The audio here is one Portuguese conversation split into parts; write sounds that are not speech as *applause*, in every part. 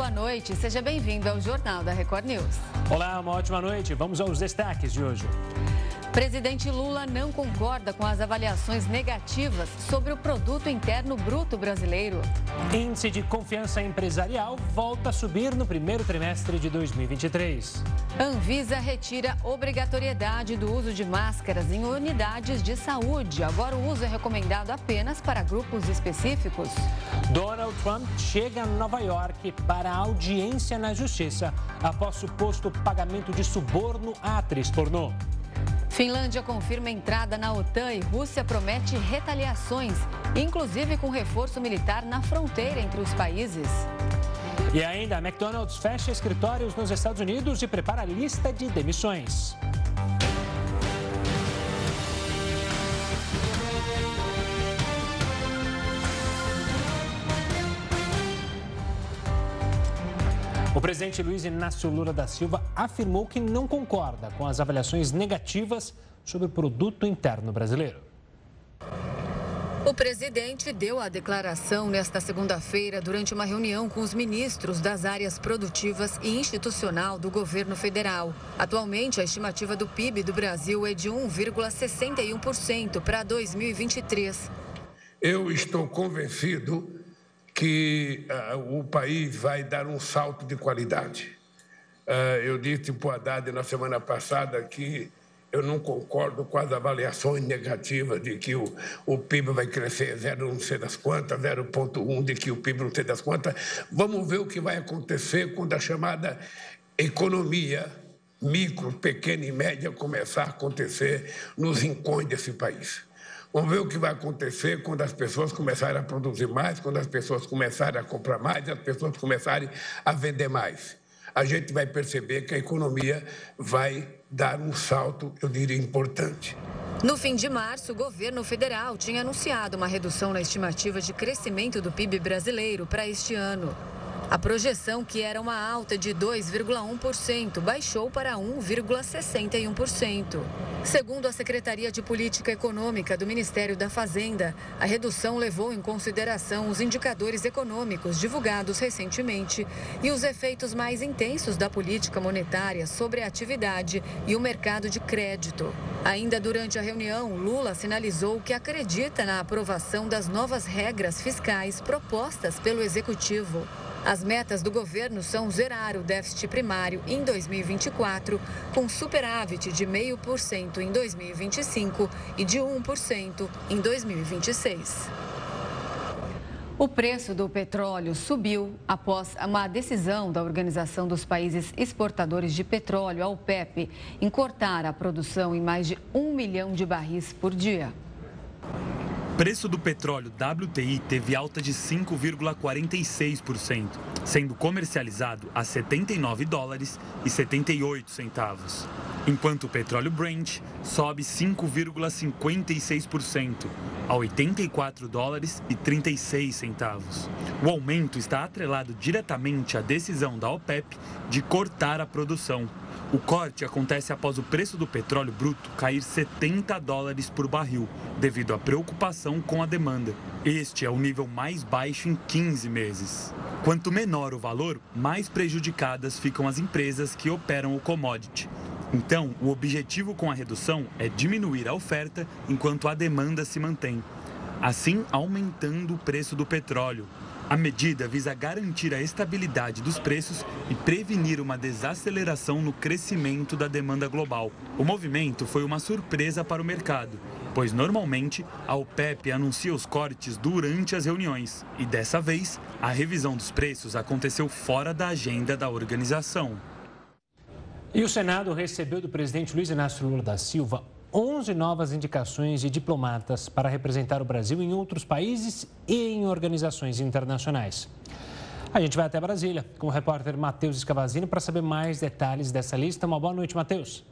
boa noite. Seja bem-vindo ao Jornal da Record News. Olá, uma ótima noite. Vamos aos destaques de hoje. Presidente Lula não concorda com as avaliações negativas sobre o produto interno bruto brasileiro. Índice de confiança empresarial volta a subir no primeiro trimestre de 2023. Anvisa retira obrigatoriedade do uso de máscaras em unidades de saúde. Agora o uso é recomendado apenas para grupos específicos. Donald Trump chega a Nova York para audiência na justiça após suposto pagamento de suborno à atriz pornô. Finlândia confirma entrada na OTAN e Rússia promete retaliações, inclusive com reforço militar na fronteira entre os países. E ainda, McDonald's fecha escritórios nos Estados Unidos e prepara lista de demissões. O presidente Luiz Inácio Lula da Silva afirmou que não concorda com as avaliações negativas sobre o produto interno brasileiro. O presidente deu a declaração nesta segunda-feira durante uma reunião com os ministros das áreas produtivas e institucional do governo federal. Atualmente, a estimativa do PIB do Brasil é de 1,61% para 2023. Eu estou convencido que uh, o país vai dar um salto de qualidade. Uh, eu disse para o Haddad na semana passada que eu não concordo com as avaliações negativas de que o, o PIB vai crescer 0 não sei das quantas, 0,1 de que o PIB não sei das quantas. Vamos ver o que vai acontecer quando a chamada economia micro, pequena e média começar a acontecer nos rincões desse país. Vamos ver o que vai acontecer quando as pessoas começarem a produzir mais, quando as pessoas começarem a comprar mais, as pessoas começarem a vender mais. A gente vai perceber que a economia vai dar um salto, eu diria, importante. No fim de março, o governo federal tinha anunciado uma redução na estimativa de crescimento do PIB brasileiro para este ano. A projeção, que era uma alta de 2,1%, baixou para 1,61%. Segundo a Secretaria de Política Econômica do Ministério da Fazenda, a redução levou em consideração os indicadores econômicos divulgados recentemente e os efeitos mais intensos da política monetária sobre a atividade e o mercado de crédito. Ainda durante a reunião, Lula sinalizou que acredita na aprovação das novas regras fiscais propostas pelo executivo. As metas do governo são zerar o déficit primário em 2024, com superávit de 0,5% em 2025 e de 1% em 2026. O preço do petróleo subiu após uma decisão da Organização dos Países Exportadores de Petróleo, a OPEP, em cortar a produção em mais de um milhão de barris por dia preço do petróleo WTI teve alta de 5,46%, sendo comercializado a 79 dólares e 78 centavos, enquanto o petróleo Brent sobe 5,56% a 84 dólares e 36 centavos. O aumento está atrelado diretamente à decisão da OPEP de cortar a produção o corte acontece após o preço do petróleo bruto cair 70 dólares por barril, devido à preocupação com a demanda. Este é o nível mais baixo em 15 meses. Quanto menor o valor, mais prejudicadas ficam as empresas que operam o commodity. Então, o objetivo com a redução é diminuir a oferta enquanto a demanda se mantém, assim aumentando o preço do petróleo, a medida visa garantir a estabilidade dos preços e prevenir uma desaceleração no crescimento da demanda global. O movimento foi uma surpresa para o mercado, pois normalmente a OPEP anuncia os cortes durante as reuniões e dessa vez a revisão dos preços aconteceu fora da agenda da organização. E o Senado recebeu do presidente Luiz Inácio Lula da Silva 11 novas indicações de diplomatas para representar o Brasil em outros países e em organizações internacionais. A gente vai até Brasília com o repórter Matheus Escavazini para saber mais detalhes dessa lista. Uma boa noite, Matheus.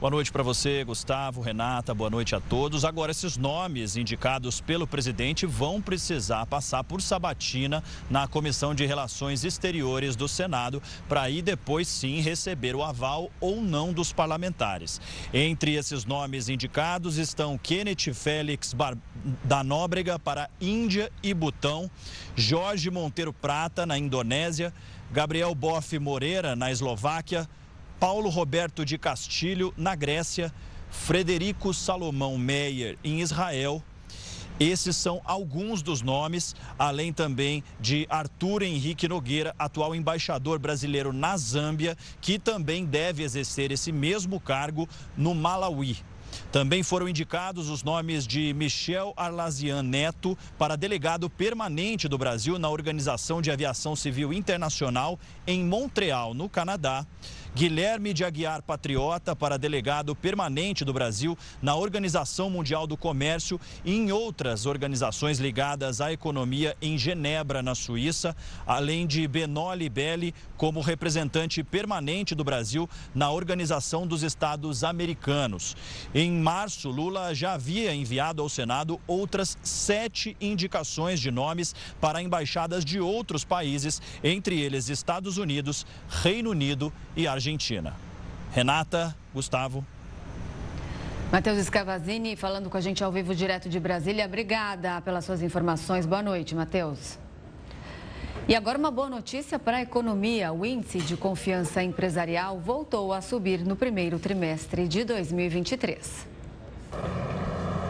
Boa noite para você, Gustavo, Renata, boa noite a todos. Agora, esses nomes indicados pelo presidente vão precisar passar por sabatina na Comissão de Relações Exteriores do Senado, para aí depois sim receber o aval ou não dos parlamentares. Entre esses nomes indicados estão Kenneth Félix Bar da Nóbrega para Índia e Butão, Jorge Monteiro Prata na Indonésia, Gabriel Boff Moreira na Eslováquia, Paulo Roberto de Castilho, na Grécia, Frederico Salomão Meyer, em Israel. Esses são alguns dos nomes, além também de Arthur Henrique Nogueira, atual embaixador brasileiro na Zâmbia, que também deve exercer esse mesmo cargo no Malawi. Também foram indicados os nomes de Michel Arlazian Neto para delegado permanente do Brasil na Organização de Aviação Civil Internacional em Montreal, no Canadá. Guilherme de Aguiar Patriota para delegado permanente do Brasil na Organização Mundial do Comércio e em outras organizações ligadas à economia em Genebra, na Suíça, além de Benoli Belli como representante permanente do Brasil na Organização dos Estados Americanos. Em março, Lula já havia enviado ao Senado outras sete indicações de nomes para embaixadas de outros países, entre eles Estados Unidos, Reino Unido e Argentina. Argentina. Renata, Gustavo. Matheus Escavazini falando com a gente ao vivo direto de Brasília. Obrigada pelas suas informações. Boa noite, Matheus. E agora uma boa notícia para a economia. O índice de confiança empresarial voltou a subir no primeiro trimestre de 2023.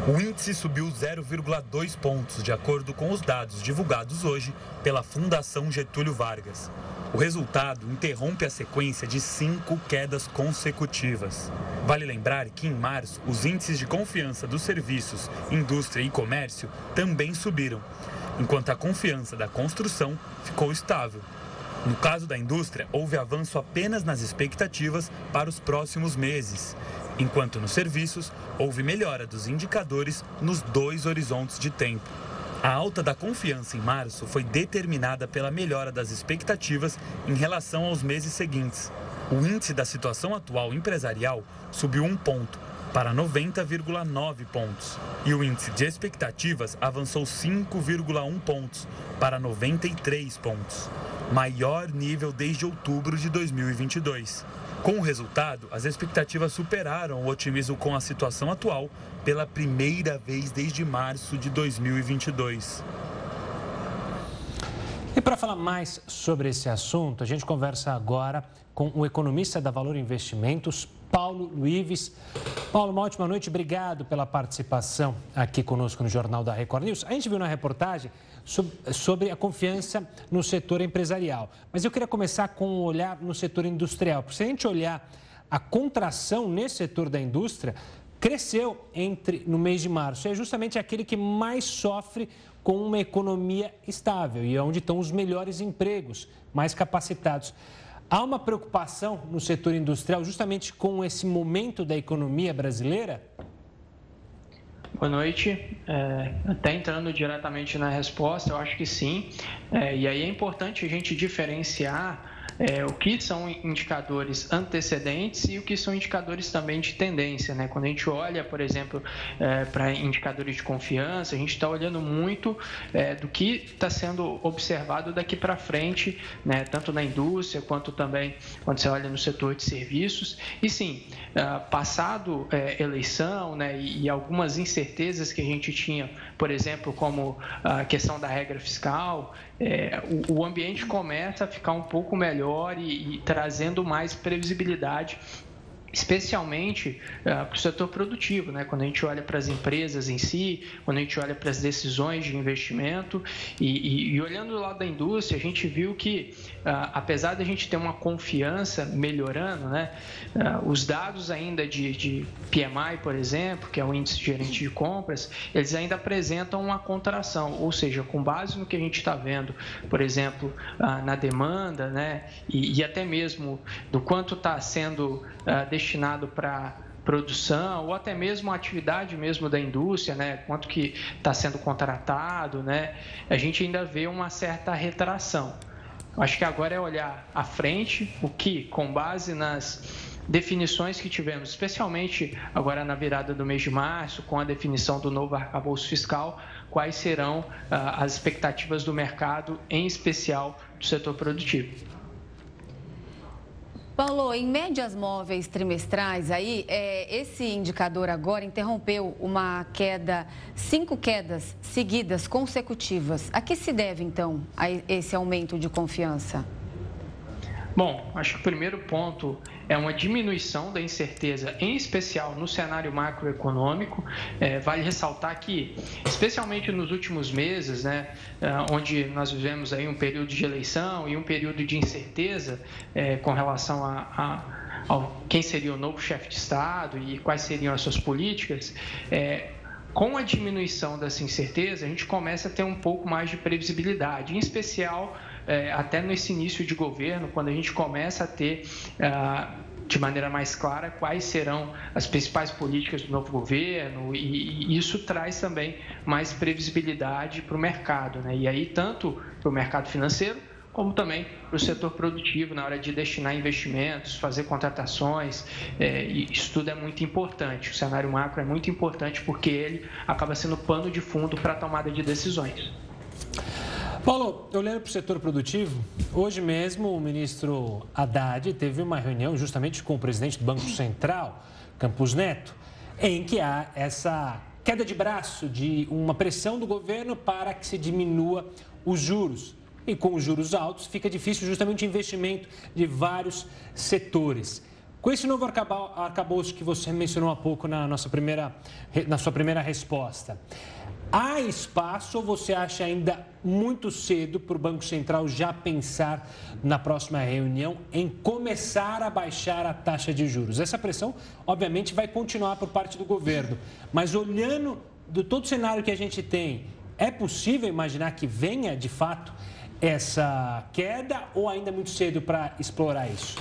O índice subiu 0,2 pontos, de acordo com os dados divulgados hoje pela Fundação Getúlio Vargas. O resultado interrompe a sequência de cinco quedas consecutivas. Vale lembrar que em março, os índices de confiança dos serviços, indústria e comércio também subiram, enquanto a confiança da construção ficou estável. No caso da indústria, houve avanço apenas nas expectativas para os próximos meses, enquanto nos serviços, houve melhora dos indicadores nos dois horizontes de tempo. A alta da confiança em março foi determinada pela melhora das expectativas em relação aos meses seguintes. O índice da situação atual empresarial subiu um ponto, para 90,9 pontos, e o índice de expectativas avançou 5,1 pontos, para 93 pontos, maior nível desde outubro de 2022. Com o resultado, as expectativas superaram o otimismo com a situação atual pela primeira vez desde março de 2022. E para falar mais sobre esse assunto, a gente conversa agora com o economista da Valor Investimentos, Paulo Luives. Paulo, uma ótima noite, obrigado pela participação aqui conosco no Jornal da Record News. A gente viu na reportagem sobre a confiança no setor empresarial. Mas eu queria começar com um olhar no setor industrial. Porque se a gente olhar a contração nesse setor da indústria, cresceu entre no mês de março. É justamente aquele que mais sofre com uma economia estável e é onde estão os melhores empregos, mais capacitados. Há uma preocupação no setor industrial justamente com esse momento da economia brasileira? Boa noite. É, até entrando diretamente na resposta, eu acho que sim. É, e aí é importante a gente diferenciar é, o que são indicadores antecedentes e o que são indicadores também de tendência. Né? Quando a gente olha, por exemplo, é, para indicadores de confiança, a gente está olhando muito é, do que está sendo observado daqui para frente, né? tanto na indústria quanto também quando você olha no setor de serviços. E sim, é, passado é, eleição né, e, e algumas incertezas que a gente tinha, por exemplo, como a questão da regra fiscal, é, o, o, ambiente começa a ficar um pouco melhor e, e trazendo mais previsibilidade especialmente uh, para o setor produtivo, né? quando a gente olha para as empresas em si, quando a gente olha para as decisões de investimento e, e, e, olhando do lado da indústria, a gente viu que, uh, apesar de a gente ter uma confiança melhorando, né? Uh, os dados ainda de, de, PMI, por exemplo, que é o índice gerente de compras, eles ainda apresentam uma contração, ou seja, com base no que a gente está vendo, por exemplo, na demanda né? e, e até mesmo do quanto está sendo destinado para produção ou até mesmo a atividade mesmo da indústria, né, quanto que está sendo contratado, né, a gente ainda vê uma certa retração. Acho que agora é olhar à frente, o que, com base nas definições que tivemos, especialmente agora na virada do mês de março, com a definição do novo arcabouço fiscal, quais serão ah, as expectativas do mercado, em especial do setor produtivo. Paulo, em médias móveis trimestrais, aí, é, esse indicador agora interrompeu uma queda, cinco quedas seguidas consecutivas. A que se deve, então, a esse aumento de confiança? Bom, acho que o primeiro ponto é uma diminuição da incerteza, em especial no cenário macroeconômico. É, vale ressaltar que, especialmente nos últimos meses, né, é, onde nós vivemos aí um período de eleição e um período de incerteza é, com relação a, a, quem seria o novo chefe de Estado e quais seriam as suas políticas, é, com a diminuição dessa incerteza, a gente começa a ter um pouco mais de previsibilidade, em especial é, até nesse início de governo, quando a gente começa a ter ah, de maneira mais clara quais serão as principais políticas do novo governo e, isso traz também mais previsibilidade para o mercado, né? E aí tanto para o mercado financeiro como também para o setor produtivo na hora de destinar investimentos, fazer contratações. É, isso tudo é muito importante. O cenário macro é muito importante porque ele acaba sendo pano de fundo para a tomada de decisões. Paulo, olhando para o setor produtivo, hoje mesmo o ministro Haddad teve uma reunião justamente com o presidente do Banco Central, Campos Neto, em que há essa queda de braço de uma pressão do governo para que se diminua os juros. E com os juros altos fica difícil justamente o investimento de vários setores. Com esse novo arcabouço que você mencionou há pouco na, nossa primeira, na sua primeira resposta, Há espaço ou você acha ainda muito cedo para o Banco Central já pensar na próxima reunião em começar a baixar a taxa de juros? Essa pressão, obviamente, vai continuar por parte do governo, mas olhando do todo o cenário que a gente tem, é possível imaginar que venha de fato essa queda ou ainda é muito cedo para explorar isso?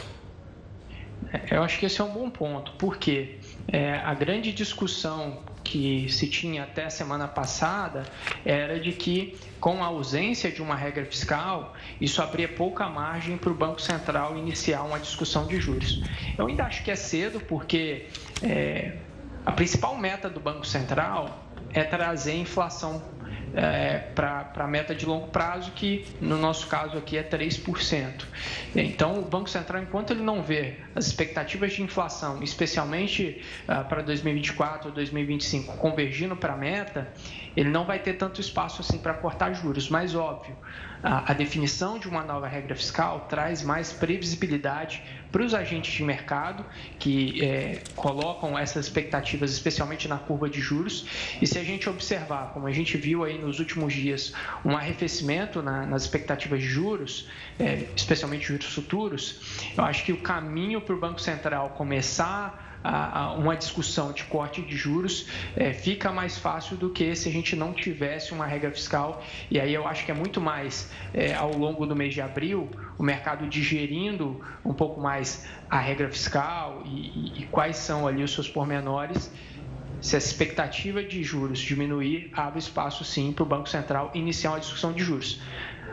Eu acho que esse é um bom ponto, porque é, a grande discussão que se tinha até a semana passada era de que, com a ausência de uma regra fiscal, isso abria pouca margem para o Banco Central iniciar uma discussão de juros. Eu ainda acho que é cedo, porque é, a principal meta do Banco Central é trazer inflação é, para a meta de longo prazo, que no nosso caso aqui é 3%. Então, o Banco Central, enquanto ele não vê as expectativas de inflação, especialmente ah, para 2024 ou 2025, convergindo para a meta, ele não vai ter tanto espaço assim para cortar juros. Mas, óbvio, a, definição de uma nova regra fiscal traz mais previsibilidade para os agentes de mercado que é, colocam essas expectativas, especialmente na curva de juros. E se a gente observar, como a gente viu aí nos últimos dias, um arrefecimento na, nas expectativas de juros, é, especialmente juros futuros, eu acho que o caminho para o Banco Central começar a, a uma discussão de corte de juros é, fica mais fácil do que se a gente não tivesse uma regra fiscal. E aí eu acho que é muito mais é, ao longo do mês de abril o mercado digerindo um pouco mais a regra fiscal e, e, e quais são ali os seus pormenores. Se a expectativa de juros diminuir, abre espaço sim para o Banco Central iniciar uma discussão de juros.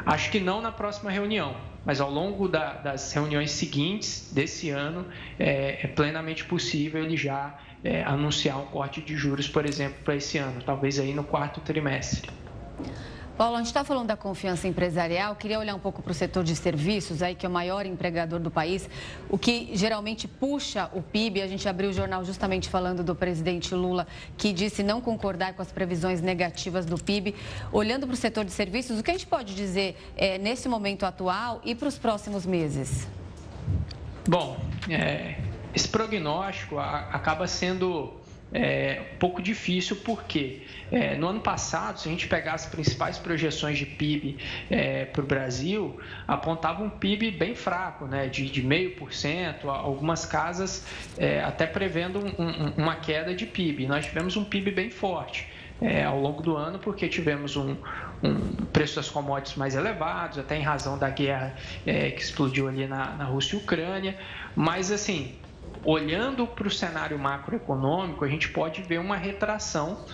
Acho que não na próxima reunião, mas ao longo da, das reuniões seguintes desse ano, é, é plenamente possível ele já é, anunciar um corte de juros, por exemplo, para esse ano, talvez aí no quarto trimestre. Paulo, a gente está falando da confiança empresarial, queria olhar um pouco para o setor de serviços, aí que é o maior empregador do país, o que geralmente puxa o PIB. A gente abriu o jornal justamente falando do presidente Lula, que disse não concordar com as previsões negativas do PIB. Olhando para o setor de serviços, o que a gente pode dizer é, nesse momento atual e para os próximos meses? Bom, é, esse prognóstico acaba sendo é, um pouco difícil, porque é, no ano passado, se a gente pegar as principais projeções de PIB é, para o Brasil, apontava um PIB bem fraco, né, de, meio por cento, algumas casas é, até prevendo um, um, uma queda de PIB. Nós tivemos um PIB bem forte. É, ao longo do ano, porque tivemos um, um, preço das commodities mais elevados, até em razão da guerra é, que explodiu ali na, na Rússia e Ucrânia. Mas, assim, olhando para o cenário macroeconômico, a gente pode ver uma retração,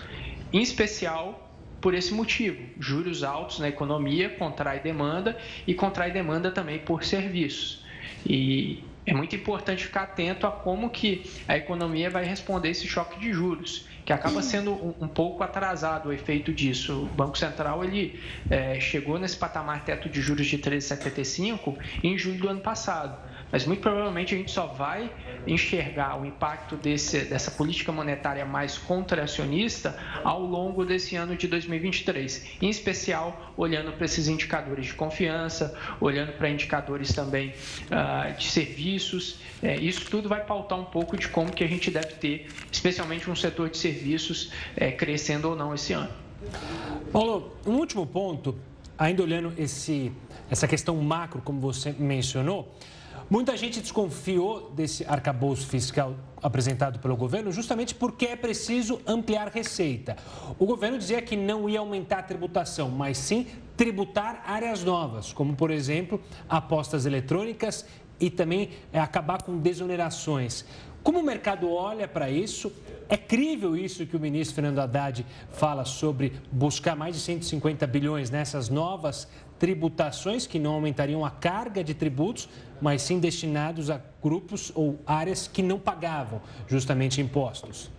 em especial por esse motivo. Juros altos na economia contrai demanda e contrai demanda também por serviços. E é muito importante ficar atento a como que a economia vai responder esse choque de juros, que acaba sendo um, um pouco atrasado o efeito disso. O Banco Central ele é, chegou nesse patamar teto de juros de 13,75 em julho do ano passado mas muito provavelmente a gente só vai enxergar o impacto desse, dessa política monetária mais contracionista ao longo desse ano de 2023, em especial olhando para esses indicadores de confiança, olhando para indicadores também uh, de serviços. É, isso tudo vai pautar um pouco de como que a gente deve ter, especialmente um setor de serviços é, crescendo ou não esse ano. Paulo, um último ponto, ainda olhando esse, essa questão macro, como você mencionou, Muita gente desconfiou desse arcabouço fiscal apresentado pelo governo justamente porque é preciso ampliar receita. O governo dizia que não ia aumentar a tributação, mas sim tributar áreas novas, como, por exemplo, apostas eletrônicas e também é, acabar com desonerações. Como o mercado olha para isso? É crível isso que o ministro Fernando Haddad fala sobre buscar mais de 150 bilhões nessas novas tributações que não aumentariam a carga de tributos, mas sim destinados a grupos ou áreas que não pagavam justamente impostos.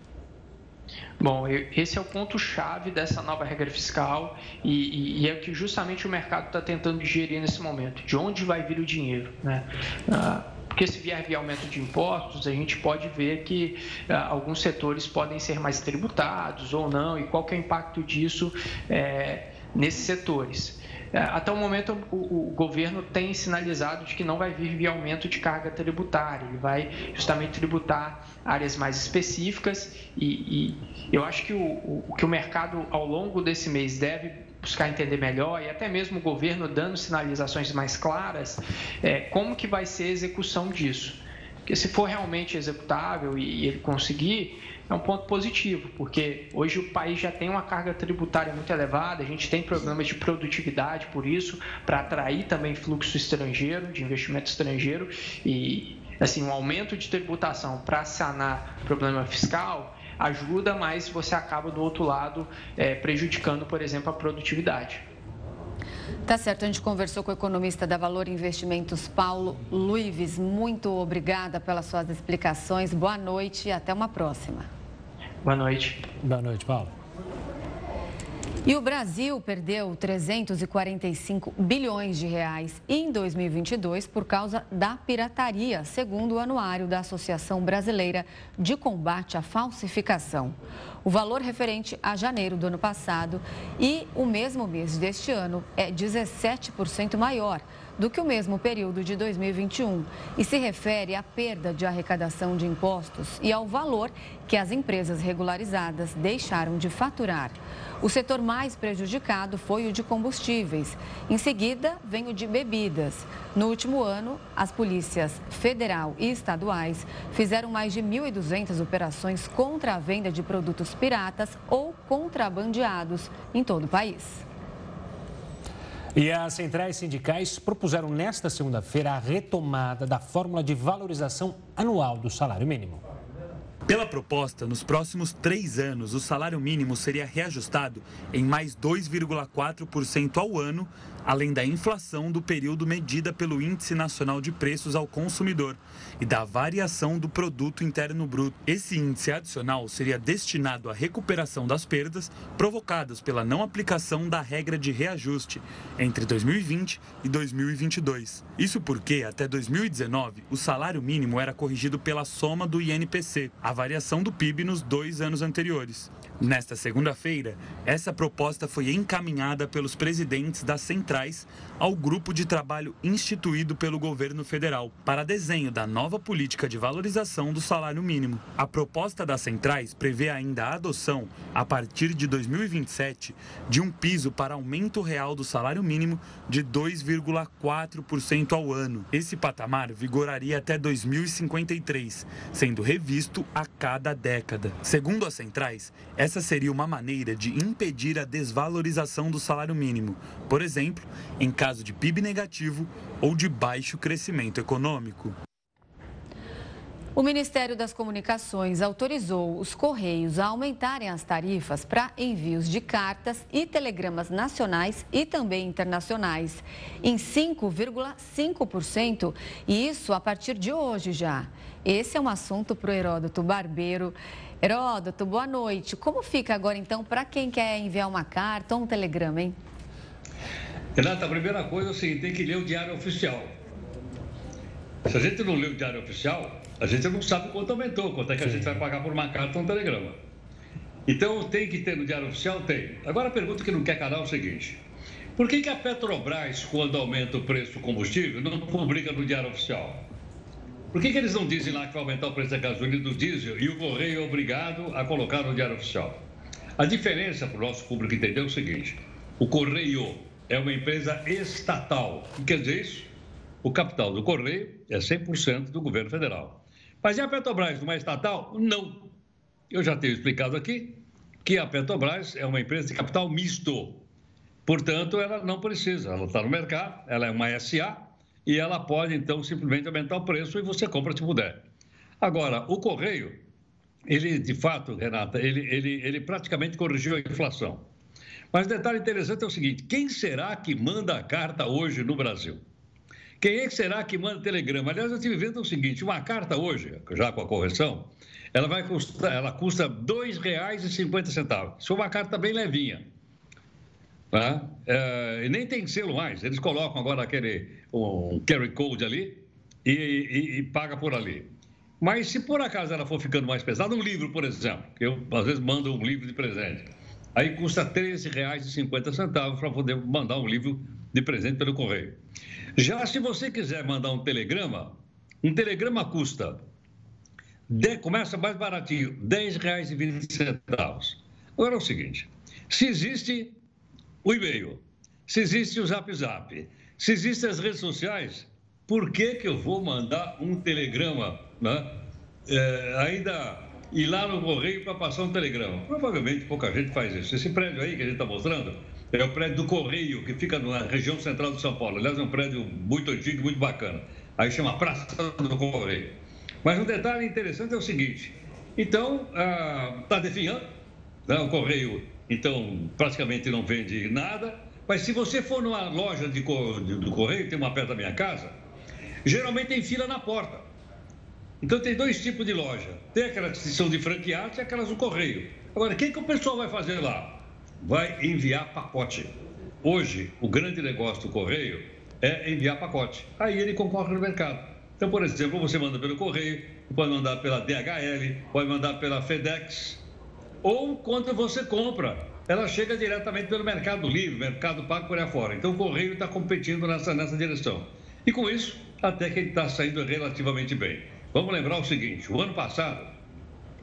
Bom, esse é o ponto-chave dessa nova regra fiscal e, e, e, é que justamente o mercado está tentando digerir nesse momento. De onde vai vir o dinheiro? Né? Ah, porque se vier via aumento de impostos, a gente pode ver que ah, alguns setores podem ser mais tributados ou não, e qual é o impacto disso é, nesses setores. É, até o momento, o, o, governo tem sinalizado de que não vai vir via aumento de carga tributária, ele vai justamente tributar áreas mais específicas e, e eu acho que o, o, que o mercado, ao longo desse mês, deve buscar entender melhor e até mesmo o governo dando sinalizações mais claras, é, como que vai ser a execução disso. Porque se for realmente executável e, e ele conseguir, é um ponto positivo, porque hoje o país já tem uma carga tributária muito elevada, a gente tem problemas de produtividade por isso, para atrair também fluxo estrangeiro, de investimento estrangeiro, e assim, um aumento de tributação para sanar problema fiscal ajuda, mas você acaba do outro lado é, prejudicando, por exemplo, a produtividade. Tá certo, a gente conversou com o economista da Valor Investimentos, Paulo Luives. Muito obrigada pelas suas explicações. Boa noite e até uma próxima. Boa noite. Boa noite, Paulo. E o Brasil perdeu 345 bilhões de reais em 2022 por causa da pirataria, segundo o anuário da Associação Brasileira de Combate à Falsificação. O valor referente a janeiro do ano passado e o mesmo mês deste ano é 17% maior do que o mesmo período de 2021 e se refere à perda de arrecadação de impostos e ao valor que as empresas regularizadas deixaram de faturar. O setor mais prejudicado foi o de combustíveis. Em seguida, vem o de bebidas. No último ano, as polícias federal e estaduais fizeram mais de 1.200 operações contra a venda de produtos piratas ou contrabandeados em todo o país. E as centrais sindicais propuseram nesta segunda-feira a retomada da fórmula de valorização anual do salário mínimo. Pela proposta, nos próximos três anos, o salário mínimo seria reajustado em mais 2,4% ao ano além da inflação do período medida pelo Índice Nacional de Preços ao Consumidor e da variação do produto interno bruto. Esse índice adicional seria destinado à recuperação das perdas provocadas pela não aplicação da regra de reajuste entre 2020 e 2022. Isso porque até 2019 o salário mínimo era corrigido pela soma do INPC, a variação do PIB nos dois anos anteriores. Nesta segunda-feira, essa proposta foi encaminhada pelos presidentes das centrais ao grupo de trabalho instituído pelo governo federal para desenho da nova política de valorização do salário mínimo. A proposta das centrais prevê ainda a adoção, a partir de 2027, de um piso para aumento real do salário mínimo de 2,4% ao ano. Esse patamar vigoraria até 2053, sendo revisto a cada década. Segundo as centrais, essa seria uma maneira de impedir a desvalorização do salário mínimo, por exemplo, em caso de PIB negativo ou de baixo crescimento econômico. O Ministério das Comunicações autorizou os Correios a aumentarem as tarifas para envios de cartas e telegramas nacionais e também internacionais em 5,5%, e isso a partir de hoje já. Esse é um assunto para o Heródoto Barbeiro. Heródoto, boa noite. Como fica agora então para quem quer enviar uma carta ou um telegrama, hein? Renata, a primeira coisa é o seguinte, tem que ler o Diário Oficial. Se a gente não lê o Diário Oficial, a gente não sabe quanto aumentou, quanto é que a gente vai pagar por uma carta ou um telegrama. Então, tem que ter no Diário Oficial? Tem. Agora, a pergunta que não quer calar é o seguinte: por que, que a Petrobras, quando aumenta o preço do combustível, não publica no Diário Oficial? Por que, que eles não dizem lá que vai aumentar o preço da gasolina do diesel e o Correio é obrigado a colocar no Diário Oficial? A diferença para o nosso público entender é o seguinte: o Correio é uma empresa estatal. O que quer dizer isso? O capital do Correio é 100% do governo federal. Mas a Petrobras, uma estatal? Não. Eu já tenho explicado aqui que a Petrobras é uma empresa de capital misto. Portanto, ela não precisa, ela está no mercado, ela é uma SA e ela pode, então, simplesmente aumentar o preço e você compra se puder. Agora, o Correio, ele, de fato, Renata, ele, ele, ele praticamente corrigiu a inflação. Mas detalhe interessante é o seguinte: quem será que manda a carta hoje no Brasil? Quem é que será que manda telegrama? Aliás, eu estive vendo o seguinte: uma carta hoje, já com a correção, ela vai custar, ela custa R$ 2,50. Isso é uma carta bem levinha. Tá? É, e nem tem selo mais. Eles colocam agora aquele um carry code ali e, e, e paga por ali. Mas se por acaso ela for ficando mais pesada, um livro, por exemplo, que eu às vezes mando um livro de presente, aí custa R$ 13,50 para poder mandar um livro de presente pelo correio. Já se você quiser mandar um telegrama, um telegrama custa, de, começa mais baratinho, R$ 10,20. Agora é o seguinte, se existe o e-mail, se existe o Zap Zap, se existem as redes sociais, por que, que eu vou mandar um telegrama, né? É, ainda ir lá no correio para passar um telegrama? Provavelmente pouca gente faz isso. Esse prédio aí que a gente está mostrando, é o prédio do Correio, que fica na região central de São Paulo. Aliás, é um prédio muito antigo muito bacana. Aí chama Praça do Correio. Mas um detalhe interessante é o seguinte: então, está ah, definhando, né? o Correio, então, praticamente não vende nada. Mas se você for numa loja de, do Correio, tem uma perto da minha casa, geralmente tem fila na porta. Então, tem dois tipos de loja: tem aquelas que são de franqueados e aquelas do Correio. Agora, o que, que o pessoal vai fazer lá? vai enviar pacote. Hoje, o grande negócio do correio é enviar pacote. Aí ele concorre no mercado. Então, por exemplo, você manda pelo correio, pode mandar pela DHL, pode mandar pela FedEx, ou quando você compra, ela chega diretamente pelo Mercado Livre, Mercado Pago por aí fora. Então, o correio está competindo nessa, nessa direção. E com isso, até que ele está saindo relativamente bem. Vamos lembrar o seguinte: o ano passado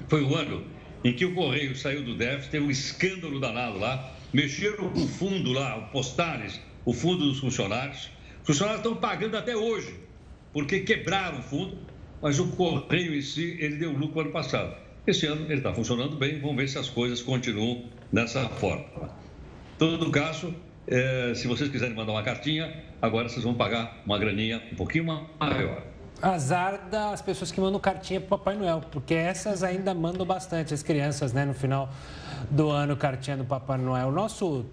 foi o ano em que o Correio saiu do déficit, teve um escândalo danado lá, mexeram com o fundo lá, o Postales, o fundo dos funcionários. Os funcionários estão pagando até hoje, porque quebraram o fundo, mas o Correio em si, ele deu lucro ano passado. Esse ano ele está funcionando bem, vamos ver se as coisas continuam dessa forma. Todo caso, é, se vocês quiserem mandar uma cartinha, agora vocês vão pagar uma graninha um pouquinho maior azar das pessoas que mandam cartinha para Papai Noel, porque essas ainda mandam bastante, as crianças, né, no final do ano, cartinha do Papai Noel. O nosso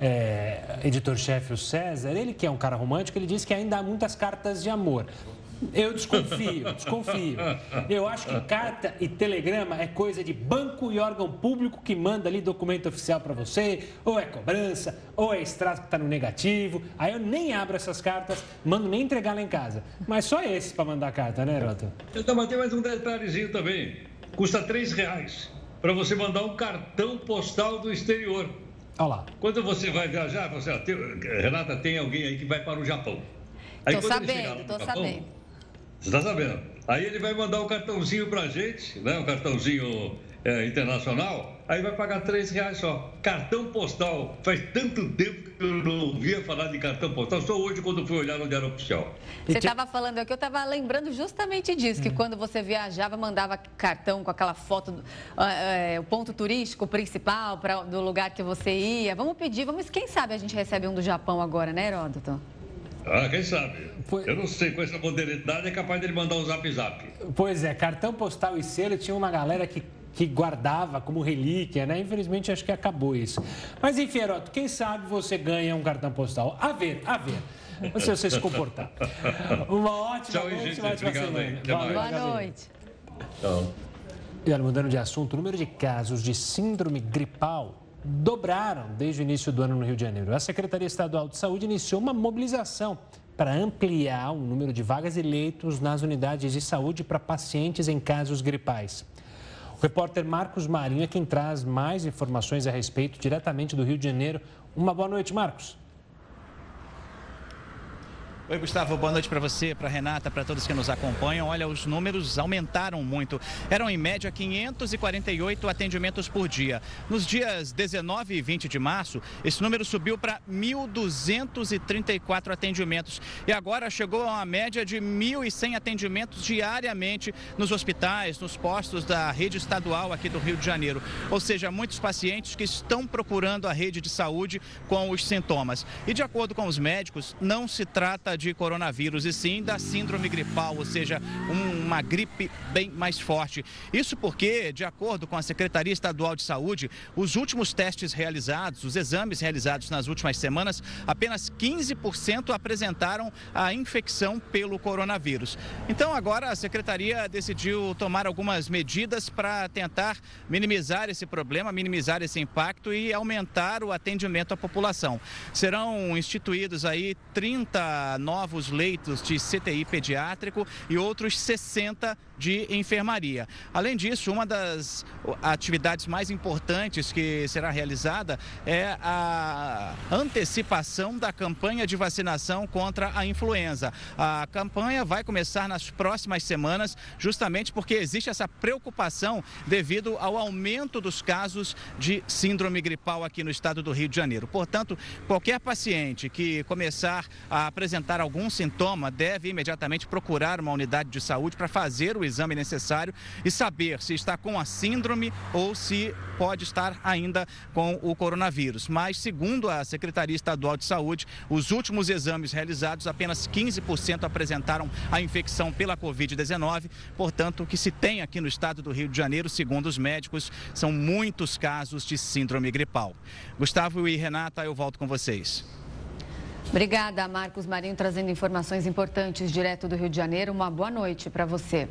é, editor-chefe, o César, ele que é um cara romântico, ele diz que ainda há muitas cartas de amor. Eu desconfio, desconfio. Eu acho que carta e telegrama é coisa de banco e órgão público que manda ali documento oficial para você, ou é cobrança, ou é extrato que está no negativo. Aí eu nem abro essas cartas, mando nem entregar lá em casa. Mas só esse para mandar carta, né, Rota? Então, mas tem mais um detalhezinho também. Custa três reais para você mandar um cartão postal do exterior. Olha lá. Quando você vai viajar, você, Renata, tem alguém aí que vai para o Japão. Aí, tô sabendo, tô Japão, sabendo. Você está sabendo? Aí ele vai mandar um cartãozinho para a gente, né? um cartãozinho é, internacional, aí vai pagar três reais só. Cartão postal. Faz tanto tempo que eu não ouvia falar de cartão postal, só hoje quando fui olhar no Diário Oficial. Você estava falando aqui, eu estava lembrando justamente disso, que hum. quando você viajava, mandava cartão com aquela foto, do, é, o ponto turístico principal pra, do lugar que você ia. Vamos pedir, vamos, quem sabe a gente recebe um do Japão agora, né, Heródoto? Ah, quem sabe? Foi... Eu não sei, com essa modernidade é capaz dele mandar um zap zap. Pois é, cartão postal e selo tinha uma galera que, que guardava como relíquia, né? Infelizmente acho que acabou isso. Mas enfim, Heroto, quem sabe você ganha um cartão postal? A ver, a ver. Se você se comportar. *laughs* Uma ótima Tchau, noite, gente. uma ótima Obrigado, semana. Valeu, Boa noite. Tchau. E olha, mudando de assunto, o número de casos de síndrome gripal dobraram desde o início do ano no Rio de Janeiro. A Secretaria Estadual de Saúde iniciou uma mobilização para ampliar o número de vagas e leitos nas unidades de saúde para pacientes em casos gripais. O repórter Marcos Marinho é quem traz mais informações a respeito diretamente do Rio de Janeiro. Uma boa noite, Marcos. Oi, Gustavo, boa noite para você, para Renata, para todos que nos acompanham. Olha, os números aumentaram muito. Eram em média 548 atendimentos por dia. Nos dias 19 e 20 de março, esse número subiu para 1.234 atendimentos e agora chegou a uma média de 1.100 atendimentos diariamente nos hospitais, nos postos da rede estadual aqui do Rio de Janeiro. Ou seja, muitos pacientes que estão procurando a rede de saúde com os sintomas. E de acordo com os médicos, não se trata de coronavírus, e sim da síndrome gripal, ou seja, uma gripe bem mais forte. Isso porque, de acordo com a Secretaria Estadual de Saúde, os últimos testes realizados, os exames realizados nas últimas semanas, apenas 15% apresentaram a infecção pelo coronavírus. Então, agora a Secretaria decidiu tomar algumas medidas para tentar minimizar esse problema, minimizar esse impacto e aumentar o atendimento à população. Serão instituídos aí 30 novos leitos de CTI pediátrico e outros 60 de enfermaria. Além disso, uma das atividades mais importantes que será realizada é a antecipação da campanha de vacinação contra a influenza. A campanha vai começar nas próximas semanas, justamente porque existe essa preocupação devido ao aumento dos casos de síndrome gripal aqui no estado do Rio de Janeiro. Portanto, qualquer paciente que começar a apresentar algum sintoma deve imediatamente procurar uma unidade de saúde para fazer o exame necessário e saber se está com a síndrome ou se pode estar ainda com o coronavírus. Mas, segundo a Secretaria Estadual de Saúde, os últimos exames realizados, apenas 15% apresentaram a infecção pela Covid-19. Portanto, o que se tem aqui no estado do Rio de Janeiro, segundo os médicos, são muitos casos de síndrome gripal. Gustavo e Renata, eu volto com vocês. Obrigada, Marcos Marinho, trazendo informações importantes direto do Rio de Janeiro. Uma boa noite para você.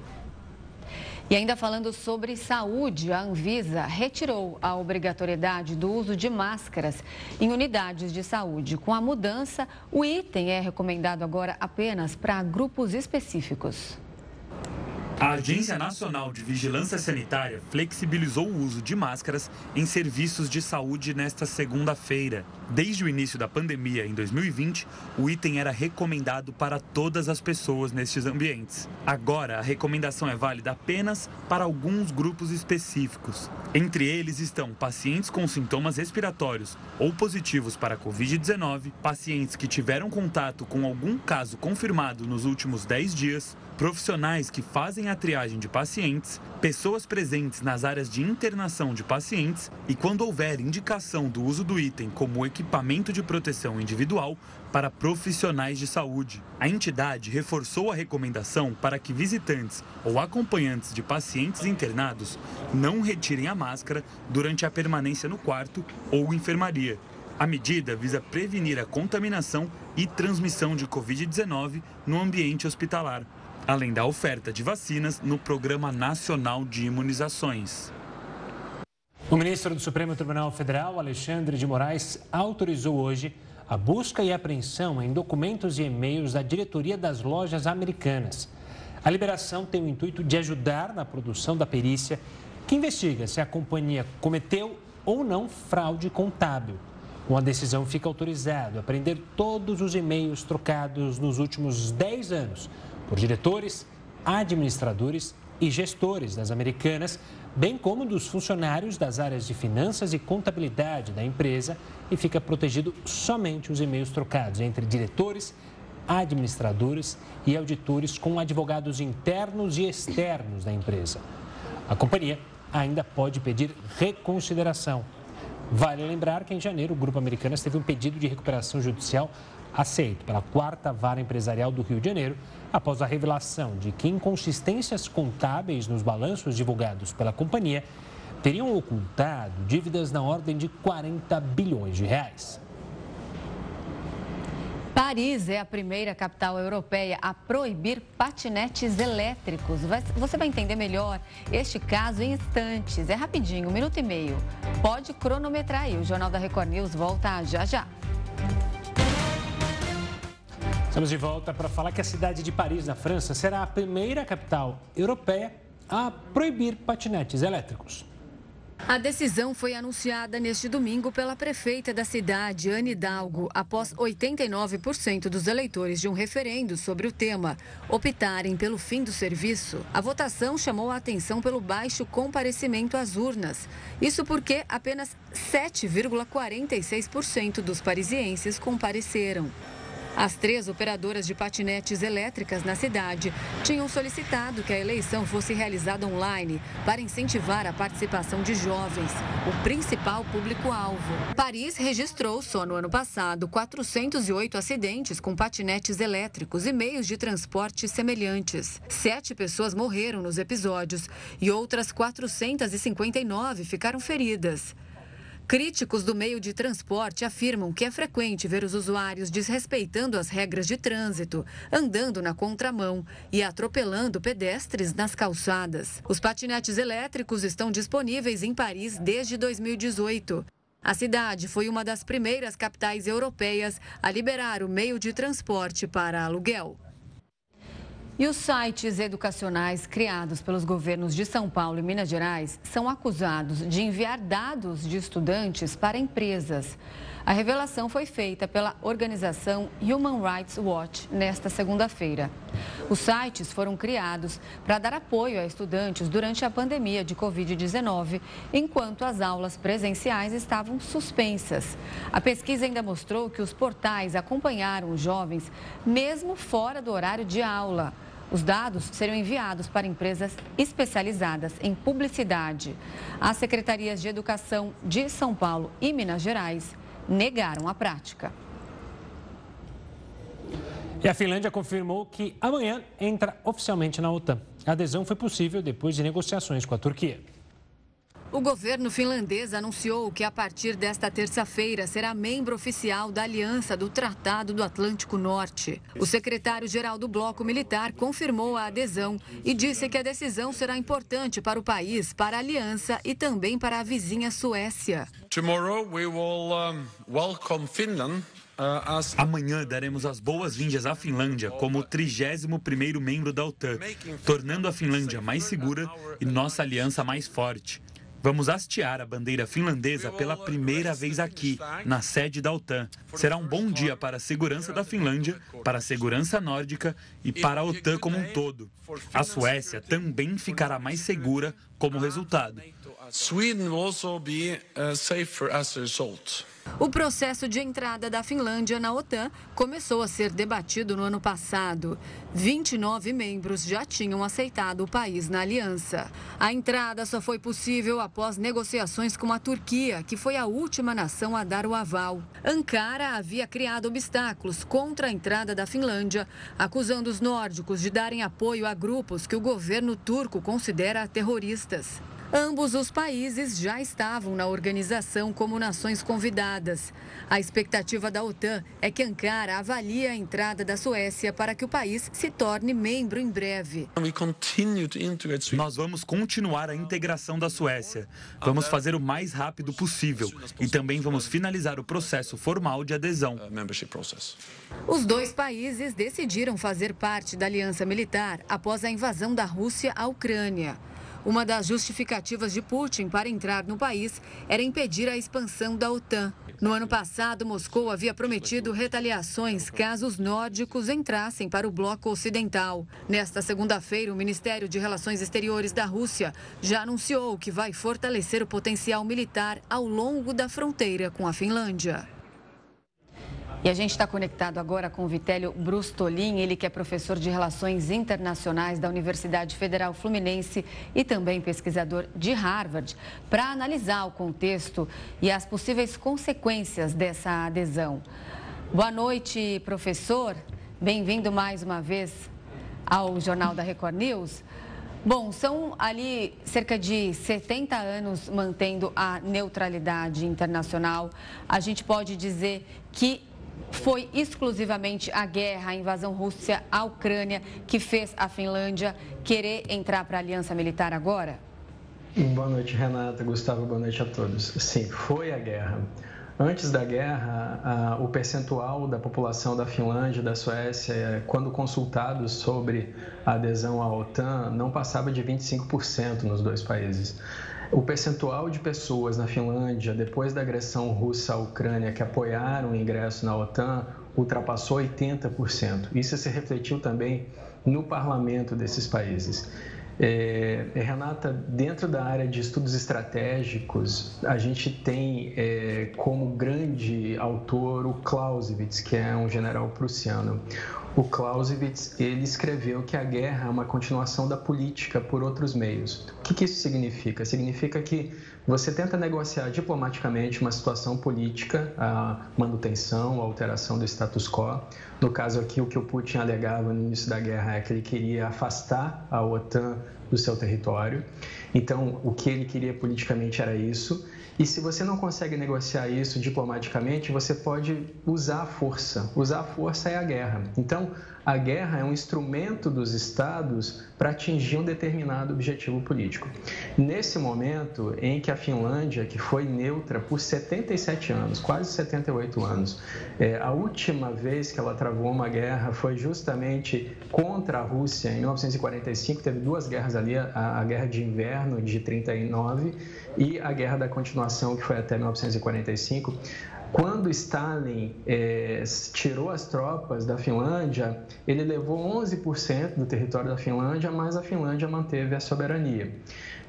E ainda falando sobre saúde, a Anvisa retirou a obrigatoriedade do uso de máscaras em unidades de saúde. Com a mudança, o item é recomendado agora apenas para grupos específicos. A Agência Nacional de Vigilância Sanitária flexibilizou o uso de máscaras em serviços de saúde nesta segunda-feira. Desde o início da pandemia, em 2020, o item era recomendado para todas as pessoas nestes ambientes. Agora, a recomendação é válida apenas para alguns grupos específicos. Entre eles estão pacientes com sintomas respiratórios ou positivos para a Covid-19, pacientes que tiveram contato com algum caso confirmado nos últimos 10 dias, profissionais que fazem a triagem de pacientes, pessoas presentes nas áreas de internação de pacientes e quando houver indicação do uso do item como equipamento de proteção individual para profissionais de saúde. A entidade reforçou a recomendação para que visitantes ou acompanhantes de pacientes internados não retirem a máscara durante a permanência no quarto ou enfermaria. A medida visa prevenir a contaminação e transmissão de Covid-19 no ambiente hospitalar além da oferta de vacinas no Programa Nacional de Imunizações. O ministro do Supremo Tribunal Federal, Alexandre de Moraes, autorizou hoje a busca e apreensão em documentos e e-mails da diretoria das lojas americanas. A liberação tem o intuito de ajudar na produção da perícia que investiga se a companhia cometeu ou não fraude contábil. Com a decisão, fica autorizado a prender todos os e-mails trocados nos últimos 10 anos por diretores, administradores e gestores das americanas, bem como dos funcionários das áreas de finanças e contabilidade da empresa, e fica protegido somente os e-mails trocados entre diretores, administradores e auditores com advogados internos e externos da empresa. A companhia ainda pode pedir reconsideração. Vale lembrar que em janeiro o Grupo Americanas teve um pedido de recuperação judicial aceito pela quarta vara empresarial do Rio de Janeiro após a revelação de que inconsistências contábeis nos balanços divulgados pela companhia teriam ocultado dívidas na ordem de 40 bilhões de reais. Paris é a primeira capital europeia a proibir patinetes elétricos. Você vai entender melhor este caso em instantes. É rapidinho, um minuto e meio. Pode cronometrar aí. O Jornal da Record News volta já já. Estamos de volta para falar que a cidade de Paris, na França, será a primeira capital europeia a proibir patinetes elétricos. A decisão foi anunciada neste domingo pela prefeita da cidade, Anne Hidalgo, após 89% dos eleitores de um referendo sobre o tema optarem pelo fim do serviço. A votação chamou a atenção pelo baixo comparecimento às urnas. Isso porque apenas 7,46% dos parisienses compareceram. As três operadoras de patinetes elétricas na cidade tinham solicitado que a eleição fosse realizada online para incentivar a participação de jovens, o principal público-alvo. Paris registrou só no ano passado 408 acidentes com patinetes elétricos e meios de transporte semelhantes. Sete pessoas morreram nos episódios e outras 459 ficaram feridas. Críticos do meio de transporte afirmam que é frequente ver os usuários desrespeitando as regras de trânsito, andando na contramão e atropelando pedestres nas calçadas. Os patinetes elétricos estão disponíveis em Paris desde 2018. A cidade foi uma das primeiras capitais europeias a liberar o meio de transporte para aluguel. E os sites educacionais criados pelos governos de São Paulo e Minas Gerais são acusados de enviar dados de estudantes para empresas. A revelação foi feita pela organização Human Rights Watch nesta segunda-feira. Os sites foram criados para dar apoio a estudantes durante a pandemia de Covid-19, enquanto as aulas presenciais estavam suspensas. A pesquisa ainda mostrou que os portais acompanharam os jovens mesmo fora do horário de aula. Os dados serão enviados para empresas especializadas em publicidade. As secretarias de Educação de São Paulo e Minas Gerais negaram a prática. E a Finlândia confirmou que amanhã entra oficialmente na OTAN. A adesão foi possível depois de negociações com a Turquia. O governo finlandês anunciou que a partir desta terça-feira será membro oficial da Aliança do Tratado do Atlântico Norte. O secretário-geral do Bloco Militar confirmou a adesão e disse que a decisão será importante para o país, para a aliança e também para a vizinha Suécia. Tomorrow we will um, welcome Finland uh, Amanhã daremos as boas-vindas à Finlândia como o 31º membro da OTAN, tornando a Finlândia mais segura e nossa aliança mais forte. Vamos hastear a bandeira finlandesa pela primeira vez aqui, na sede da OTAN. Será um bom dia para a segurança da Finlândia, para a segurança nórdica e para a OTAN como um todo. A Suécia também ficará mais segura como resultado. Sweden will also be uh, safer as a result. O processo de entrada da Finlândia na OTAN começou a ser debatido no ano passado. 29 membros já tinham aceitado o país na aliança. A entrada só foi possível após negociações com a Turquia, que foi a última nação a dar o aval. Ankara havia criado obstáculos contra a entrada da Finlândia, acusando os nórdicos de darem apoio a grupos que o governo turco considera terroristas. Ambos os países já estavam na organização como nações convidadas. A expectativa da OTAN é que Ankara avalie a entrada da Suécia para que o país se torne membro em breve. Nós vamos continuar a integração da Suécia. Vamos fazer o mais rápido possível e também vamos finalizar o processo formal de adesão. Os dois países decidiram fazer parte da aliança militar após a invasão da Rússia à Ucrânia. Uma das justificativas de Putin para entrar no país era impedir a expansão da OTAN. No ano passado, Moscou havia prometido retaliações caso os nórdicos entrassem para o bloco ocidental. Nesta segunda-feira, o Ministério de Relações Exteriores da Rússia já anunciou que vai fortalecer o potencial militar ao longo da fronteira com a Finlândia. E a gente está conectado agora com o Vitélio Brustolin, ele que é professor de Relações Internacionais da Universidade Federal Fluminense e também pesquisador de Harvard, para analisar o contexto e as possíveis consequências dessa adesão. Boa noite, professor. Bem-vindo mais uma vez ao Jornal da Record News. Bom, são ali cerca de 70 anos mantendo a neutralidade internacional. A gente pode dizer que foi exclusivamente a guerra, a invasão russa à Ucrânia, que fez a Finlândia querer entrar para a aliança militar agora? Boa noite, Renata, Gustavo, boa noite a todos. Sim, foi a guerra. Antes da guerra, o percentual da população da Finlândia e da Suécia, quando consultados sobre a adesão à OTAN, não passava de 25% nos dois países. O percentual de pessoas na Finlândia, depois da agressão russa à Ucrânia, que apoiaram o ingresso na OTAN, ultrapassou 80%. Isso se refletiu também no parlamento desses países. É, Renata, dentro da área de estudos estratégicos, a gente tem é, como grande autor o Clausewitz, que é um general prussiano o Clausewitz ele escreveu que a guerra é uma continuação da política por outros meios. O que, que isso significa? Significa que você tenta negociar diplomaticamente uma situação política, a manutenção, a alteração do status quo. No caso aqui, o que o Putin alegava no início da guerra é que ele queria afastar a OTAN do seu território. Então, o que ele queria politicamente era isso. E se você não consegue negociar isso diplomaticamente, você pode usar a força. Usar a força é a guerra. Então, a guerra é um instrumento dos estados para atingir um determinado objetivo político. Nesse momento em que a Finlândia, que foi neutra por 77 anos, quase 78 anos, é, a última vez que ela travou uma guerra foi justamente contra a Rússia em 1945. Teve duas guerras ali: a, a Guerra de Inverno de 39 e a Guerra da Continuação, que foi até 1945. Quando Stalin é, tirou as tropas da Finlândia, ele levou 11% do território da Finlândia, mas a Finlândia manteve a soberania.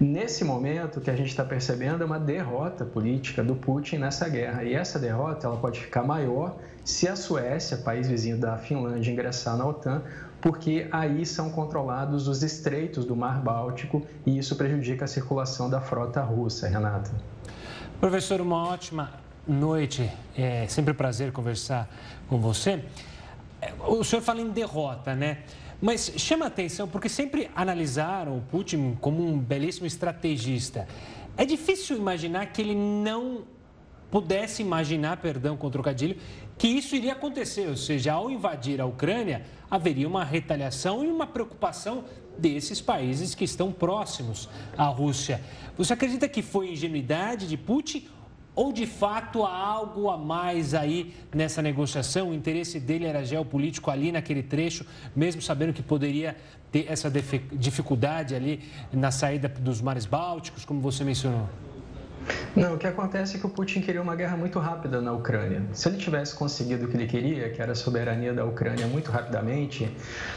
Nesse momento, o que a gente está percebendo é uma derrota política do Putin nessa guerra. E essa derrota ela pode ficar maior se a Suécia, país vizinho da Finlândia, ingressar na OTAN, porque aí são controlados os estreitos do Mar Báltico e isso prejudica a circulação da frota russa, Renata. Professor, uma ótima noite. É sempre um prazer conversar com você. É, o senhor fala em derrota, né? Mas chama atenção porque sempre analisaram o Putin como um belíssimo estrategista. É difícil imaginar que ele não pudesse imaginar, perdão com o trocadilho, que isso iria acontecer, ou seja, ao invadir a Ucrânia, haveria uma retaliação e uma preocupação desses países que estão próximos à Rússia. Você acredita que foi ingenuidade de Putin ou de fato há algo a mais aí nessa negociação? O interesse dele era geopolítico ali naquele trecho, mesmo sabendo que poderia ter essa dificuldade ali na saída dos mares bálticos, como você mencionou? Não, o que acontece é que o Putin queria uma guerra muito rápida na Ucrânia. Se ele tivesse conseguido o que ele queria, que era a soberania da Ucrânia muito rapidamente,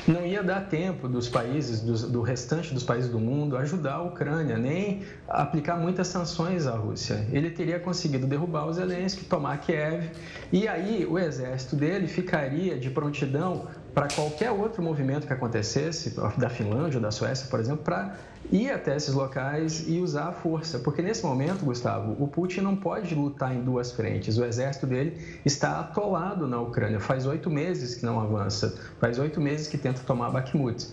não ia dar tempo dos países, do, do restante dos países do mundo, ajudar a Ucrânia, nem aplicar muitas sanções à Rússia. Ele teria conseguido derrubar o Zelensky, tomar Kiev, e aí o exército dele ficaria de prontidão para qualquer outro movimento que acontecesse, da Finlândia ou da Suécia, por exemplo, para ir até esses locais e usar a força. Porque nesse momento, Gustavo, o Putin não pode lutar em duas frentes. O exército dele está atolado na Ucrânia. Faz oito meses que não avança. Faz oito meses que tenta tomar Bakhmut.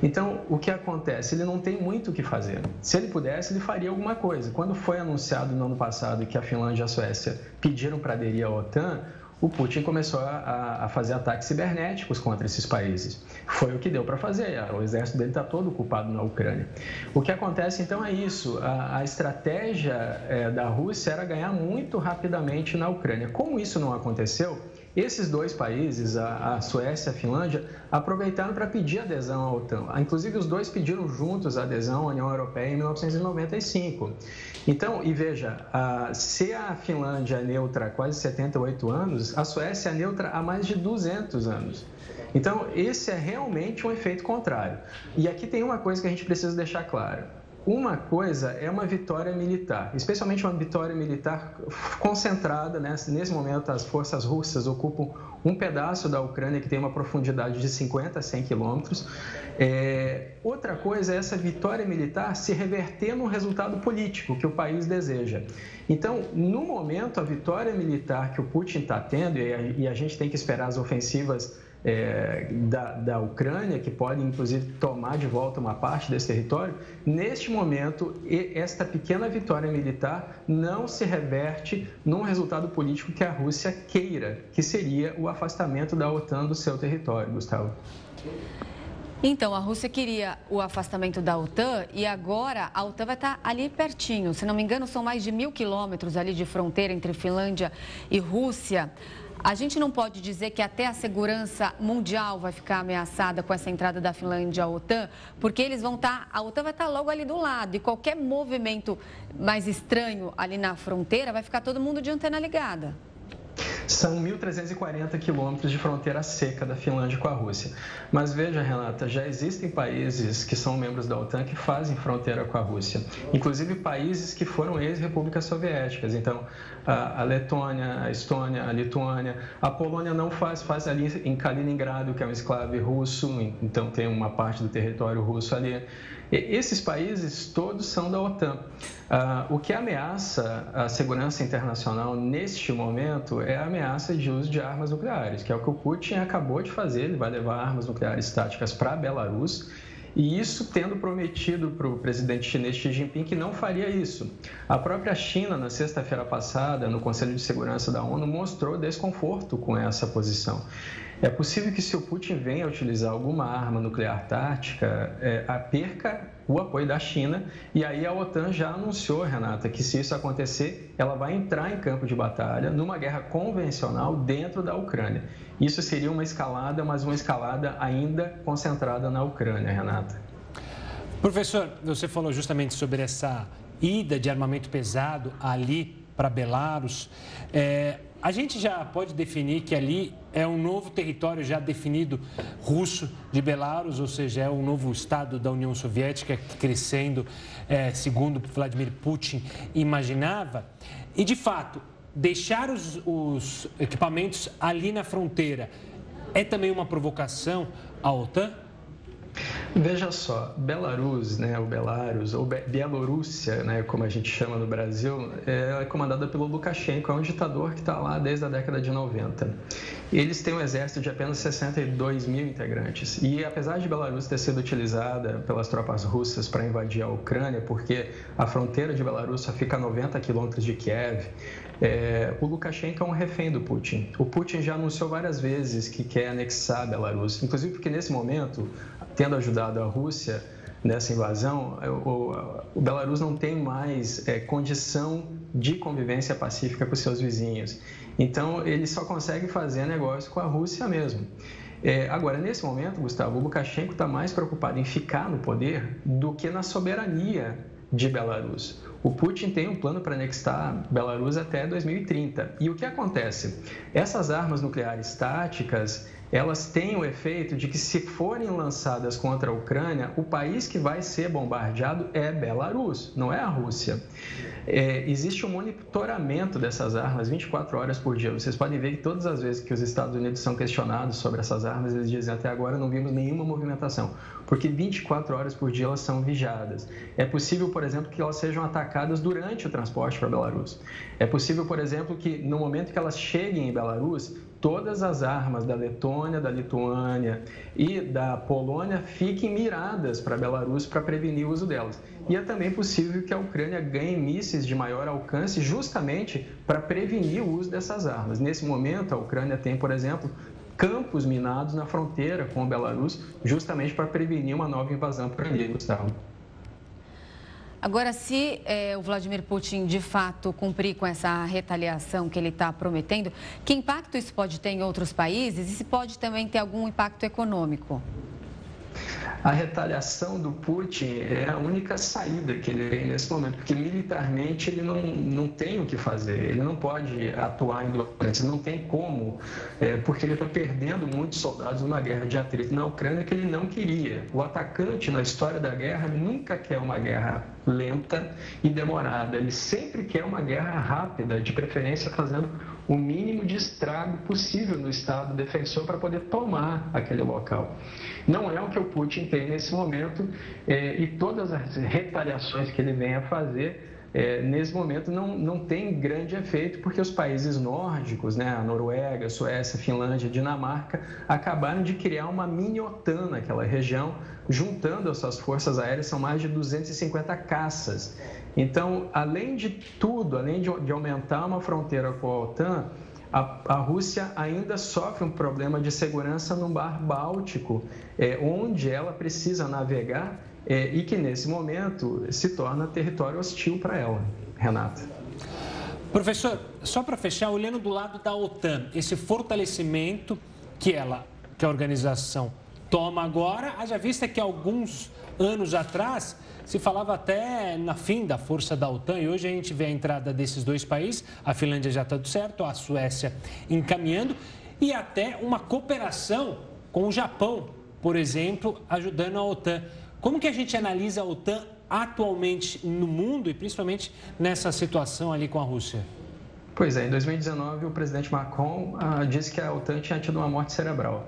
Então, o que acontece? Ele não tem muito o que fazer. Se ele pudesse, ele faria alguma coisa. Quando foi anunciado no ano passado que a Finlândia e a Suécia pediram para aderir à OTAN, o Putin começou a, a, fazer ataques cibernéticos contra esses países. Foi o que deu para fazer. O exército dele está todo ocupado na Ucrânia. O que acontece então é isso: a, a estratégia é, da Rússia era ganhar muito rapidamente na Ucrânia. Como isso não aconteceu? Esses dois países, a, Suécia e a Finlândia, aproveitaram para pedir adesão à OTAN. Inclusive, os dois pediram juntos a adesão à União Europeia em 1995. Então, e veja, a, se a Finlândia é neutra há quase 78 anos, a Suécia é neutra há mais de 200 anos. Então, esse é realmente um efeito contrário. E aqui tem uma coisa que a gente precisa deixar clara uma coisa é uma vitória militar, especialmente uma vitória militar concentrada. Né? Nesse momento, as forças russas ocupam um pedaço da Ucrânia que tem uma profundidade de 50 a 100 quilômetros. É, outra coisa é essa vitória militar se reverter num resultado político que o país deseja. Então, no momento, a vitória militar que o Putin está tendo, e a, e a gente tem que esperar as ofensivas é, da, da Ucrânia, que podem inclusive tomar de volta uma parte desse território, neste momento, esta pequena vitória militar não se reverte num resultado político que a Rússia queira, que seria o afastamento da OTAN do seu território, Gustavo. Então, a Rússia queria o afastamento da OTAN e agora a OTAN vai estar ali pertinho. Se não me engano, são mais de mil quilômetros ali de fronteira entre Finlândia e Rússia. A gente não pode dizer que até a segurança mundial vai ficar ameaçada com essa entrada da Finlândia à OTAN, porque eles vão estar, a OTAN vai estar logo ali do lado e qualquer movimento mais estranho ali na fronteira vai ficar todo mundo de antena ligada. São 1.340 quilômetros de fronteira seca da Finlândia com a Rússia. Mas veja, Renata, já existem países que são membros da OTAN que fazem fronteira com a Rússia, inclusive países que foram ex-repúblicas soviéticas. Então, a Letônia, a Estônia, a Lituânia. A Polônia não faz, faz ali em Kaliningrado, que é um esclave russo, então tem uma parte do território russo ali. Esses países todos são da OTAN. Ah, o que ameaça a segurança internacional neste momento é a ameaça de uso de armas nucleares, que é o que o Putin acabou de fazer. Ele vai levar armas nucleares táticas para a Belarus. E isso tendo prometido para o presidente chinês Xi Jinping que não faria isso. A própria China, na sexta-feira passada, no Conselho de Segurança da ONU, mostrou desconforto com essa posição. É possível que, se o Putin venha a utilizar alguma arma nuclear tática, é, a perca o apoio da China. E aí a OTAN já anunciou, Renata, que se isso acontecer, ela vai entrar em campo de batalha numa guerra convencional dentro da Ucrânia. Isso seria uma escalada, mas uma escalada ainda concentrada na Ucrânia, Renata. Professor, você falou justamente sobre essa ida de armamento pesado ali para Belarus. É, a gente já pode definir que ali é um novo território já definido russo de Belarus, ou seja, é um novo estado da União Soviética crescendo, é, segundo Vladimir Putin imaginava. E, de fato, deixar os, os equipamentos ali na fronteira é também uma provocação à OTAN? Veja só, Belarus, né, o Belarus, ou Bielorrússia, né, como a gente chama no Brasil, é comandada pelo Lukashenko, é um ditador que está lá desde a década de 90. Eles têm um exército de apenas 62 mil integrantes. E apesar de Belarus ter sido utilizada pelas tropas russas para invadir a Ucrânia, porque a fronteira de Belarus fica a 90 quilômetros de Kiev, é, o Lukashenko é um refém do Putin. O Putin já anunciou várias vezes que quer anexar Belarus, inclusive porque nesse momento tendo ajudado a Rússia nessa invasão, o, o Belarus não tem mais é, condição de convivência pacífica com seus vizinhos. Então, ele só consegue fazer negócio com a Rússia mesmo. É, agora, nesse momento, Gustavo, Lukashenko está mais preocupado em ficar no poder do que na soberania de Belarus. O Putin tem um plano para anexar Belarus até 2030. E o que acontece? Essas armas nucleares táticas elas têm o efeito de que, se forem lançadas contra a Ucrânia, o país que vai ser bombardeado é Belarus, não é a Rússia. É, existe um monitoramento dessas armas 24 horas por dia. Vocês podem ver que todas as vezes que os Estados Unidos são questionados sobre essas armas, eles dizem até agora não vimos nenhuma movimentação, porque 24 horas por dia elas são vigiadas. É possível, por exemplo, que elas sejam atacadas durante o transporte para Belarus. É possível, por exemplo, que no momento que elas cheguem em Belarus, todas as armas da Letônia, da Lituânia e da Polônia fiquem miradas para Belarus para prevenir o uso delas. E é também possível que a Ucrânia ganhe mísseis de maior alcance justamente para prevenir o uso dessas armas. Nesse momento, a Ucrânia tem, por exemplo, campos minados na fronteira com a Belarus, justamente para prevenir uma nova invasão por ali, Gustavo. Agora, se é, o Vladimir Putin de fato cumprir com essa retaliação que ele está prometendo, que impacto isso pode ter em outros países e se pode também ter algum impacto econômico? A retaliação do Putin é a única saída que ele tem nesse momento, porque militarmente ele não, não tem o que fazer, ele não pode atuar em Donetsk, não tem como, é, porque ele está perdendo muitos soldados numa guerra de atrito na Ucrânia que ele não queria. O atacante na história da guerra nunca quer uma guerra lenta e demorada. Ele sempre quer uma guerra rápida, de preferência fazendo o mínimo de estrago possível no Estado defensor para poder tomar aquele local. Não é o que o Putin tem nesse momento é, e todas as retaliações que ele vem a fazer é, nesse momento não, não tem grande efeito, porque os países nórdicos, né, a Noruega, Suécia, Finlândia, Dinamarca, acabaram de criar uma mini-OTAN naquela região, juntando as suas forças aéreas, são mais de 250 caças. Então, além de tudo, além de, de aumentar uma fronteira com a OTAN, a, a, Rússia ainda sofre um problema de segurança no Mar Báltico, é, onde ela precisa navegar é, e que nesse momento se torna território hostil para ela. Renata. Professor, só para fechar, olhando do lado da OTAN, esse fortalecimento que ela, que a organização toma agora, haja vista que alguns anos atrás se falava até na fim da força da OTAN e hoje a gente vê a entrada desses dois países, a Finlândia já está tudo certo, a Suécia encaminhando e até uma cooperação com o Japão, por exemplo, ajudando a OTAN. Como que a gente analisa a OTAN atualmente no mundo e principalmente nessa situação ali com a Rússia? Pois é, em 2019 o presidente Macron ah, disse que a OTAN tinha tido uma morte cerebral.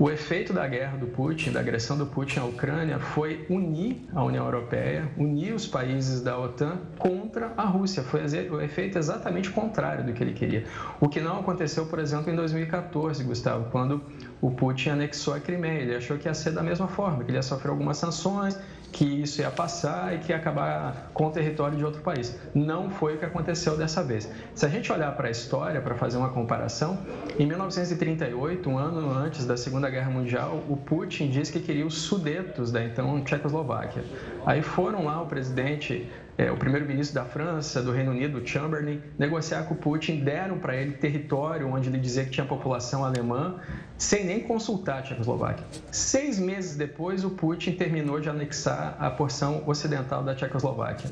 O efeito da guerra do Putin, da agressão do Putin à Ucrânia, foi unir a União Europeia, unir os países da OTAN contra a Rússia. Foi o efeito exatamente contrário do que ele queria. O que não aconteceu, por exemplo, em 2014, Gustavo, quando o Putin anexou a Crimeia. Ele achou que ia ser da mesma forma, que ele ia sofrer algumas sanções que isso ia passar e que ia acabar com o território de outro país. Não foi o que aconteceu dessa vez. Se a gente olhar para a história, para fazer uma comparação, em 1938, um ano antes da Segunda Guerra Mundial, o Putin disse que queria os Sudetos da então Tchecoslováquia. Aí foram lá o presidente é, o primeiro-ministro da França, do Reino Unido, Chamberlain, negociar com o Putin, deram para ele território onde ele dizia que tinha população alemã, sem nem consultar a Tchecoslováquia. Seis meses depois, o Putin terminou de anexar a porção ocidental da Tchecoslováquia.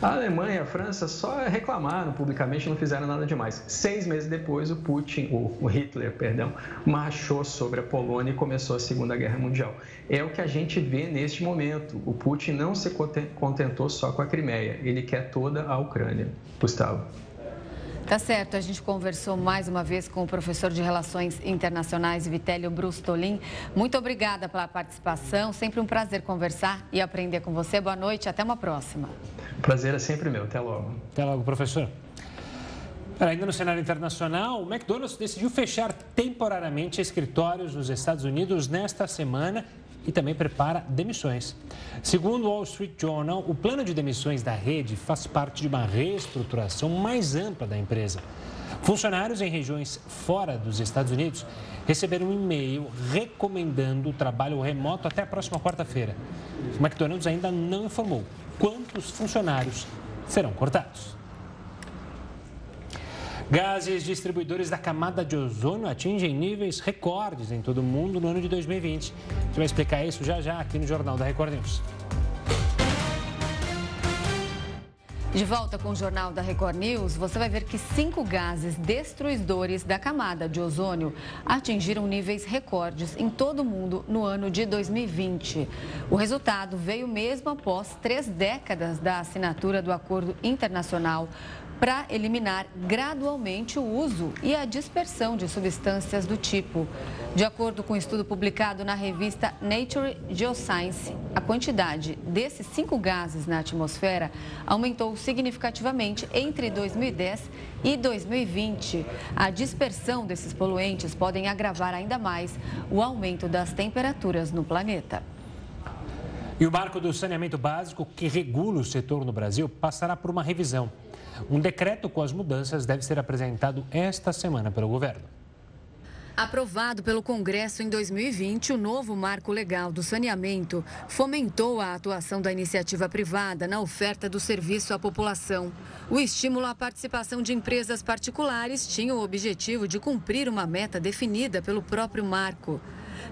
A Alemanha e a França só reclamaram publicamente, não fizeram nada demais. Seis meses depois, o Putin, o Hitler, perdão, marchou sobre a Polônia e começou a Segunda Guerra Mundial. É o que a gente vê neste momento. O Putin não se contentou só com a Crimeia, ele quer toda a Ucrânia. Gustavo. Tá certo, a gente conversou mais uma vez com o professor de Relações Internacionais, Vitélio Brustolin. Muito obrigada pela participação, sempre um prazer conversar e aprender com você. Boa noite, até uma próxima. Prazer é sempre meu, até logo. Até logo, professor. Ainda no cenário internacional, o McDonald's decidiu fechar temporariamente escritórios nos Estados Unidos nesta semana e também prepara demissões. Segundo o Wall Street Journal, o plano de demissões da rede faz parte de uma reestruturação mais ampla da empresa. Funcionários em regiões fora dos Estados Unidos receberam um e-mail recomendando o trabalho remoto até a próxima quarta-feira. O McDonald's ainda não informou quantos funcionários serão cortados. Gases distribuidores da camada de ozônio atingem níveis recordes em todo o mundo no ano de 2020. A gente vai explicar isso já já aqui no Jornal da Record News. De volta com o Jornal da Record News, você vai ver que cinco gases destruidores da camada de ozônio atingiram níveis recordes em todo o mundo no ano de 2020. O resultado veio mesmo após três décadas da assinatura do Acordo Internacional para eliminar gradualmente o uso e a dispersão de substâncias do tipo. De acordo com um estudo publicado na revista Nature Geoscience, a quantidade desses cinco gases na atmosfera aumentou significativamente entre 2010 e 2020. A dispersão desses poluentes podem agravar ainda mais o aumento das temperaturas no planeta. E o marco do saneamento básico, que regula o setor no Brasil, passará por uma revisão. Um decreto com as mudanças deve ser apresentado esta semana pelo governo. Aprovado pelo Congresso em 2020, o novo marco legal do saneamento fomentou a atuação da iniciativa privada na oferta do serviço à população. O estímulo à participação de empresas particulares tinha o objetivo de cumprir uma meta definida pelo próprio marco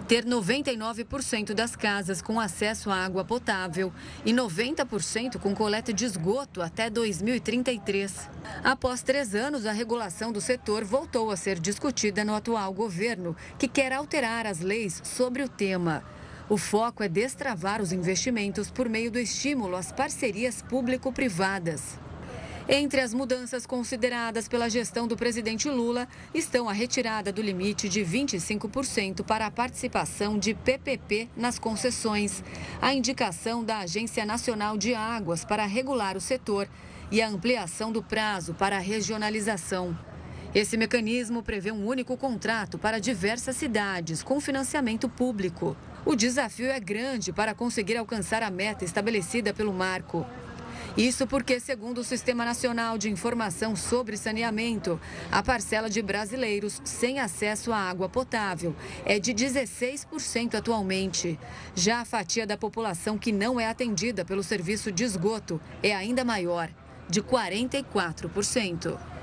ter 99% das casas com acesso à água potável e 90% com coleta de esgoto até 2033. Após três anos, a regulação do setor voltou a ser discutida no atual governo, que quer alterar as leis sobre o tema. O foco é destravar os investimentos por meio do estímulo às parcerias público-privadas. Entre as mudanças consideradas pela gestão do presidente Lula estão a retirada do limite de 25% para a participação de PPP nas concessões, a indicação da Agência Nacional de Águas para regular o setor e a ampliação do prazo para a regionalização. Esse mecanismo prevê um único contrato para diversas cidades, com financiamento público. O desafio é grande para conseguir alcançar a meta estabelecida pelo marco. Isso porque, segundo o Sistema Nacional de Informação sobre Saneamento, a parcela de brasileiros sem acesso à água potável é de 16% atualmente. Já a fatia da população que não é atendida pelo serviço de esgoto é ainda maior, de 44%.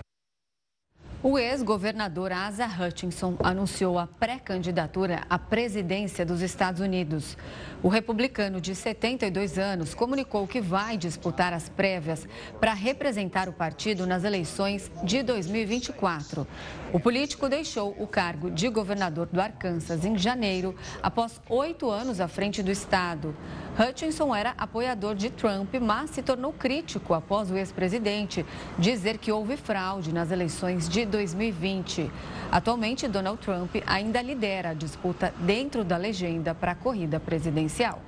O ex-governador Asa Hutchinson anunciou a pré-candidatura à presidência dos Estados Unidos. O republicano de 72 anos comunicou que vai disputar as prévias para representar o partido nas eleições de 2024. O político deixou o cargo de governador do Arkansas em janeiro, após oito anos à frente do estado. Hutchinson era apoiador de Trump, mas se tornou crítico após o ex-presidente dizer que houve fraude nas eleições de 2020. Atualmente, Donald Trump ainda lidera a disputa dentro da legenda para a corrida presidencial.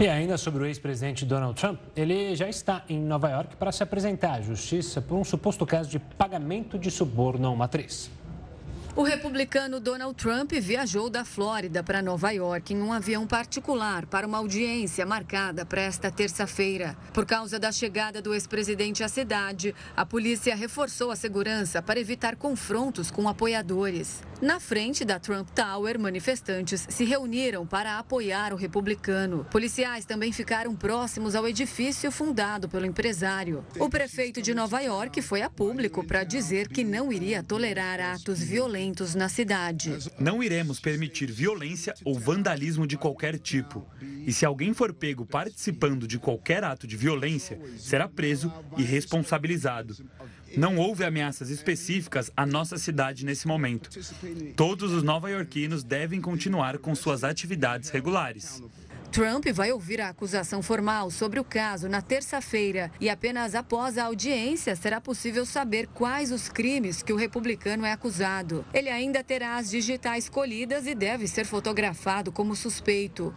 E ainda sobre o ex-presidente Donald Trump, ele já está em Nova York para se apresentar à justiça por um suposto caso de pagamento de suborno a uma atriz. O republicano Donald Trump viajou da Flórida para Nova York em um avião particular para uma audiência marcada para esta terça-feira. Por causa da chegada do ex-presidente à cidade, a polícia reforçou a segurança para evitar confrontos com apoiadores. Na frente da Trump Tower, manifestantes se reuniram para apoiar o republicano. Policiais também ficaram próximos ao edifício fundado pelo empresário. O prefeito de Nova York foi a público para dizer que não iria tolerar atos violentos na cidade. Não iremos permitir violência ou vandalismo de qualquer tipo. E se alguém for pego participando de qualquer ato de violência, será preso e responsabilizado. Não houve ameaças específicas à nossa cidade nesse momento. Todos os nova-iorquinos devem continuar com suas atividades regulares. Trump vai ouvir a acusação formal sobre o caso na terça-feira e apenas após a audiência será possível saber quais os crimes que o republicano é acusado. Ele ainda terá as digitais colhidas e deve ser fotografado como suspeito.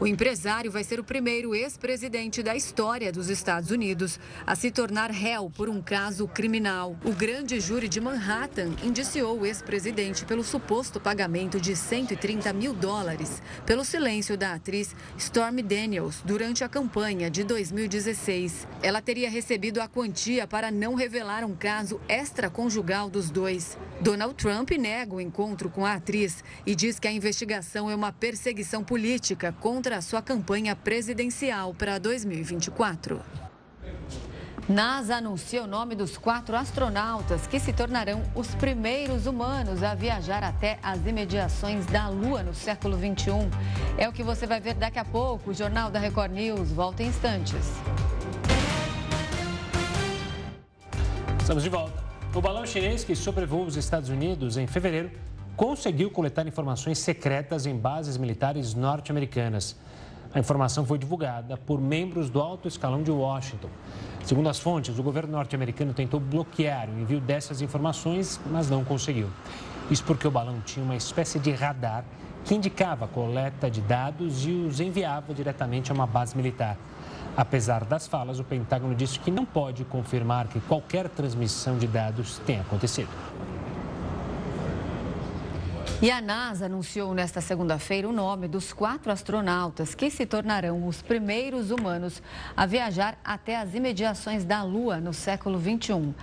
O empresário vai ser o primeiro ex-presidente da história dos Estados Unidos a se tornar réu por um caso criminal. O grande júri de Manhattan indiciou o ex-presidente pelo suposto pagamento de 130 mil dólares pelo silêncio da atriz Stormy Daniels durante a campanha de 2016. Ela teria recebido a quantia para não revelar um caso extraconjugal dos dois. Donald Trump nega o encontro com a atriz e diz que a investigação é uma perseguição política contra contra a sua campanha presidencial para 2024. NASA anuncia o nome dos quatro astronautas que se tornarão os primeiros humanos a viajar até as imediações da Lua no século 21. É o que você vai ver daqui a pouco. O Jornal da Record News volta em instantes. Estamos de volta. O balão chinês que sobrevoou os Estados Unidos em fevereiro conseguiu coletar informações secretas em bases militares norte-americanas. A informação foi divulgada por membros do alto escalão de Washington. Segundo as fontes, o governo norte-americano tentou bloquear o envio dessas informações, mas não conseguiu. Isso porque o balão tinha uma espécie de radar que indicava a coleta de dados e os enviava diretamente a uma base militar. Apesar das falas, o Pentágono disse que não pode confirmar que qualquer transmissão de dados tenha acontecido. E a NASA anunciou nesta segunda-feira o nome dos quatro astronautas que se tornarão os primeiros humanos a viajar até as imediações da Lua no século 21.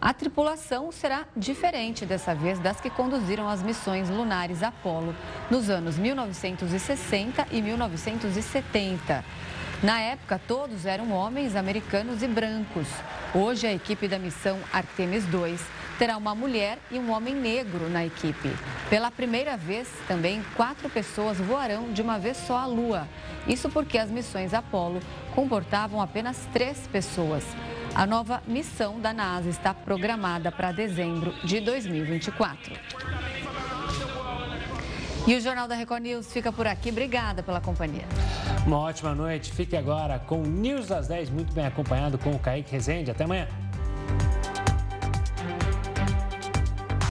A tripulação será diferente dessa vez das que conduziram as missões lunares Apollo nos anos 1960 e 1970. Na época, todos eram homens americanos e brancos. Hoje, a equipe da missão Artemis 2 terá uma mulher e um homem negro na equipe. Pela primeira vez, também quatro pessoas voarão de uma vez só à Lua. Isso porque as missões Apollo comportavam apenas três pessoas. A nova missão da NASA está programada para dezembro de 2024. E o Jornal da Record News fica por aqui. Obrigada pela companhia. Uma ótima noite. Fique agora com o News das 10, muito bem acompanhado com o Kaique Rezende. Até amanhã.